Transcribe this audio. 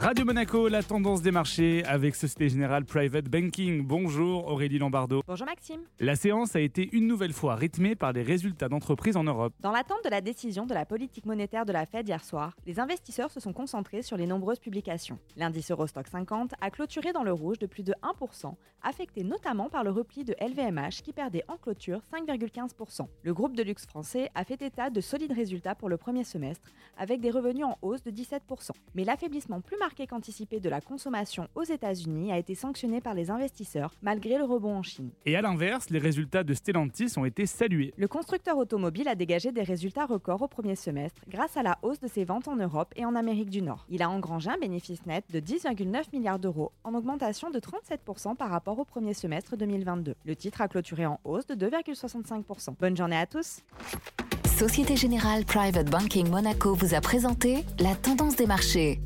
Radio Monaco, la tendance des marchés avec Société Générale Private Banking. Bonjour Aurélie Lombardo. Bonjour Maxime. La séance a été une nouvelle fois rythmée par les résultats d'entreprises en Europe. Dans l'attente de la décision de la politique monétaire de la Fed hier soir, les investisseurs se sont concentrés sur les nombreuses publications. L'indice Eurostock 50 a clôturé dans le rouge de plus de 1%, affecté notamment par le repli de LVMH qui perdait en clôture 5,15%. Le groupe de luxe français a fait état de solides résultats pour le premier semestre, avec des revenus en hausse de 17%. Mais l'affaiblissement plus marqué qu'anticipé de la consommation aux États-Unis a été sanctionné par les investisseurs malgré le rebond en Chine. Et à l'inverse, les résultats de Stellantis ont été salués. Le constructeur automobile a dégagé des résultats records au premier semestre grâce à la hausse de ses ventes en Europe et en Amérique du Nord. Il a engrangé un bénéfice net de 10,9 milliards d'euros en augmentation de 37% par rapport au premier semestre 2022. Le titre a clôturé en hausse de 2,65%. Bonne journée à tous. Société Générale Private Banking Monaco vous a présenté la tendance des marchés.